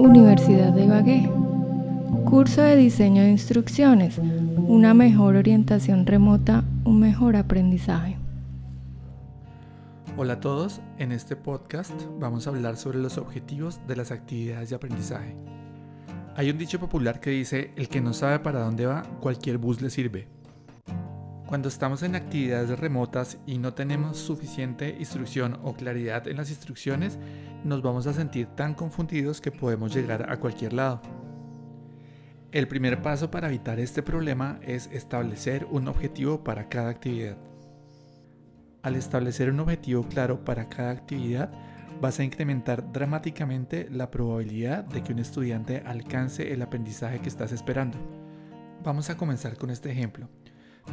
Universidad de Ibagué. Curso de diseño de instrucciones. Una mejor orientación remota, un mejor aprendizaje. Hola a todos, en este podcast vamos a hablar sobre los objetivos de las actividades de aprendizaje. Hay un dicho popular que dice, el que no sabe para dónde va, cualquier bus le sirve. Cuando estamos en actividades remotas y no tenemos suficiente instrucción o claridad en las instrucciones, nos vamos a sentir tan confundidos que podemos llegar a cualquier lado. El primer paso para evitar este problema es establecer un objetivo para cada actividad. Al establecer un objetivo claro para cada actividad, vas a incrementar dramáticamente la probabilidad de que un estudiante alcance el aprendizaje que estás esperando. Vamos a comenzar con este ejemplo.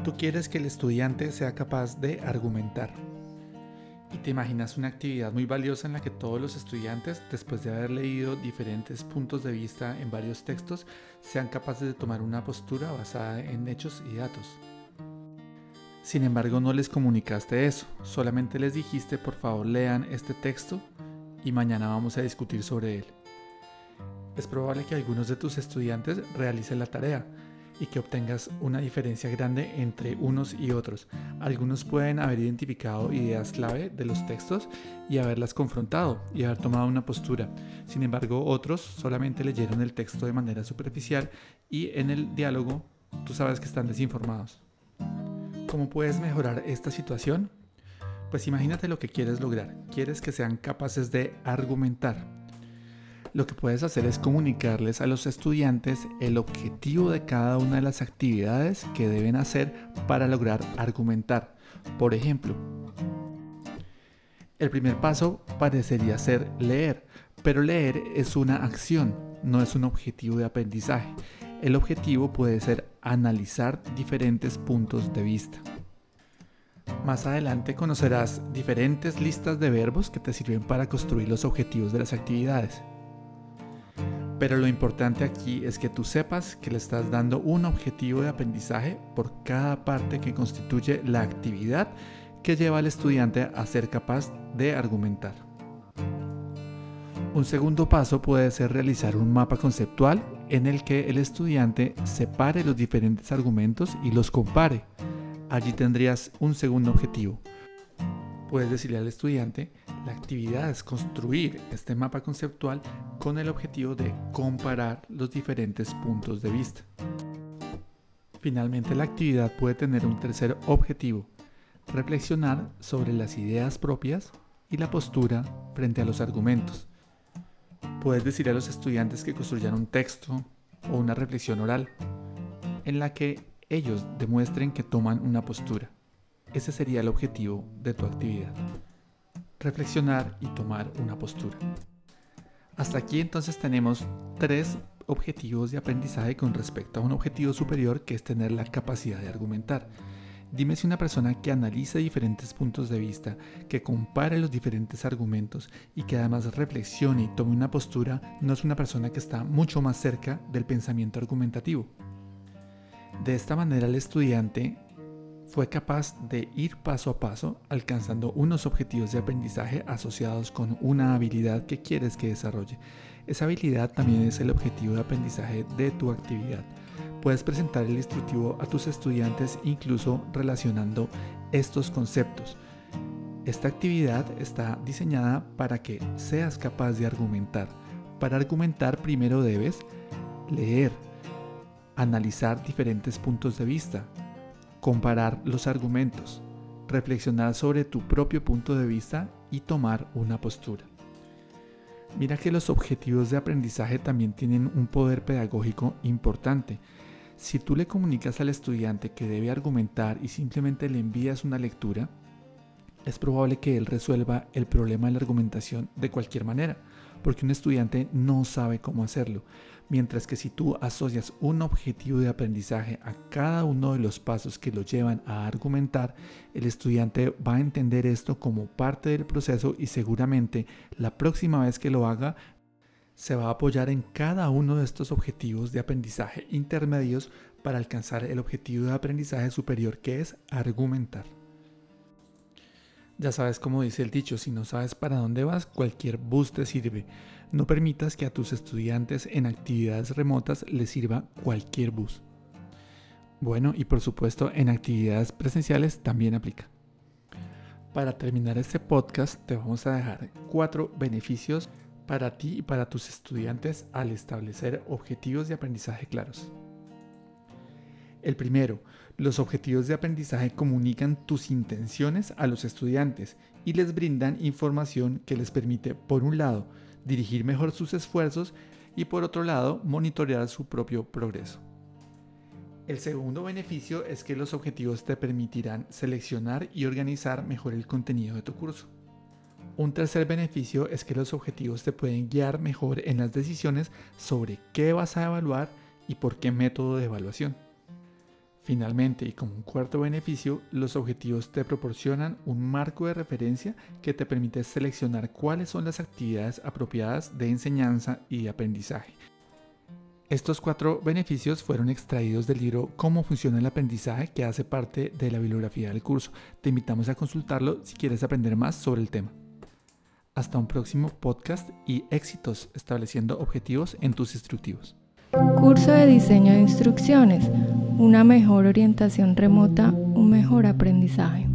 Tú quieres que el estudiante sea capaz de argumentar. Y te imaginas una actividad muy valiosa en la que todos los estudiantes, después de haber leído diferentes puntos de vista en varios textos, sean capaces de tomar una postura basada en hechos y datos. Sin embargo, no les comunicaste eso, solamente les dijiste por favor lean este texto y mañana vamos a discutir sobre él. Es probable que algunos de tus estudiantes realicen la tarea, y que obtengas una diferencia grande entre unos y otros. Algunos pueden haber identificado ideas clave de los textos y haberlas confrontado y haber tomado una postura. Sin embargo, otros solamente leyeron el texto de manera superficial y en el diálogo tú sabes que están desinformados. ¿Cómo puedes mejorar esta situación? Pues imagínate lo que quieres lograr. Quieres que sean capaces de argumentar lo que puedes hacer es comunicarles a los estudiantes el objetivo de cada una de las actividades que deben hacer para lograr argumentar. Por ejemplo, el primer paso parecería ser leer, pero leer es una acción, no es un objetivo de aprendizaje. El objetivo puede ser analizar diferentes puntos de vista. Más adelante conocerás diferentes listas de verbos que te sirven para construir los objetivos de las actividades. Pero lo importante aquí es que tú sepas que le estás dando un objetivo de aprendizaje por cada parte que constituye la actividad que lleva al estudiante a ser capaz de argumentar. Un segundo paso puede ser realizar un mapa conceptual en el que el estudiante separe los diferentes argumentos y los compare. Allí tendrías un segundo objetivo. Puedes decirle al estudiante la actividad es construir este mapa conceptual con el objetivo de comparar los diferentes puntos de vista. Finalmente, la actividad puede tener un tercer objetivo, reflexionar sobre las ideas propias y la postura frente a los argumentos. Puedes decir a los estudiantes que construyan un texto o una reflexión oral en la que ellos demuestren que toman una postura. Ese sería el objetivo de tu actividad reflexionar y tomar una postura. Hasta aquí entonces tenemos tres objetivos de aprendizaje con respecto a un objetivo superior que es tener la capacidad de argumentar. Dime si una persona que analiza diferentes puntos de vista, que compare los diferentes argumentos y que además reflexione y tome una postura, no es una persona que está mucho más cerca del pensamiento argumentativo. De esta manera el estudiante fue capaz de ir paso a paso alcanzando unos objetivos de aprendizaje asociados con una habilidad que quieres que desarrolle. Esa habilidad también es el objetivo de aprendizaje de tu actividad. Puedes presentar el instructivo a tus estudiantes incluso relacionando estos conceptos. Esta actividad está diseñada para que seas capaz de argumentar. Para argumentar primero debes leer, analizar diferentes puntos de vista, comparar los argumentos, reflexionar sobre tu propio punto de vista y tomar una postura. Mira que los objetivos de aprendizaje también tienen un poder pedagógico importante. Si tú le comunicas al estudiante que debe argumentar y simplemente le envías una lectura, es probable que él resuelva el problema de la argumentación de cualquier manera, porque un estudiante no sabe cómo hacerlo. Mientras que si tú asocias un objetivo de aprendizaje a cada uno de los pasos que lo llevan a argumentar, el estudiante va a entender esto como parte del proceso y seguramente la próxima vez que lo haga se va a apoyar en cada uno de estos objetivos de aprendizaje intermedios para alcanzar el objetivo de aprendizaje superior que es argumentar. Ya sabes cómo dice el dicho, si no sabes para dónde vas, cualquier bus te sirve. No permitas que a tus estudiantes en actividades remotas les sirva cualquier bus. Bueno, y por supuesto en actividades presenciales también aplica. Para terminar este podcast te vamos a dejar cuatro beneficios para ti y para tus estudiantes al establecer objetivos de aprendizaje claros. El primero, los objetivos de aprendizaje comunican tus intenciones a los estudiantes y les brindan información que les permite, por un lado, dirigir mejor sus esfuerzos y por otro lado, monitorear su propio progreso. El segundo beneficio es que los objetivos te permitirán seleccionar y organizar mejor el contenido de tu curso. Un tercer beneficio es que los objetivos te pueden guiar mejor en las decisiones sobre qué vas a evaluar y por qué método de evaluación. Finalmente, y como un cuarto beneficio, los objetivos te proporcionan un marco de referencia que te permite seleccionar cuáles son las actividades apropiadas de enseñanza y aprendizaje. Estos cuatro beneficios fueron extraídos del libro Cómo funciona el aprendizaje que hace parte de la bibliografía del curso. Te invitamos a consultarlo si quieres aprender más sobre el tema. Hasta un próximo podcast y éxitos estableciendo objetivos en tus instructivos. Curso de diseño de instrucciones una mejor orientación remota, un mejor aprendizaje.